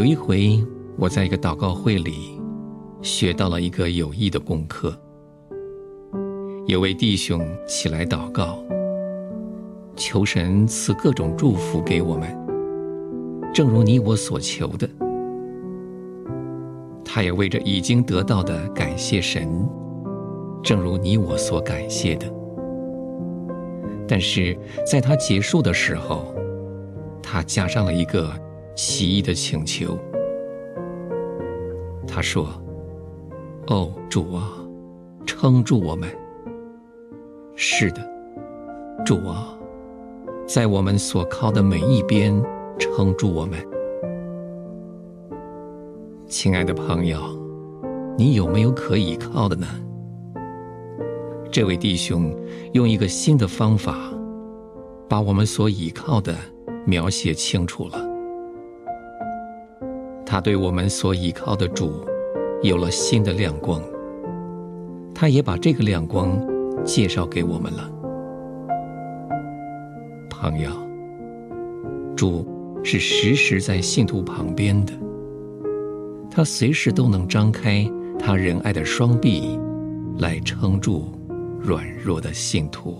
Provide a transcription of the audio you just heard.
有一回我在一个祷告会里学到了一个有益的功课。有位弟兄起来祷告，求神赐各种祝福给我们，正如你我所求的。他也为着已经得到的感谢神，正如你我所感谢的。但是在他结束的时候，他加上了一个奇异的请求。他说：“哦，主啊，撑住我们。是的，主啊，在我们所靠的每一边撑住我们。”亲爱的朋友，你有没有可以靠的呢？这位弟兄用一个新的方法，把我们所倚靠的描写清楚了。他对我们所倚靠的主有了新的亮光，他也把这个亮光介绍给我们了。朋友，主是时时在信徒旁边的。他随时都能张开他仁爱的双臂，来撑住软弱的信徒。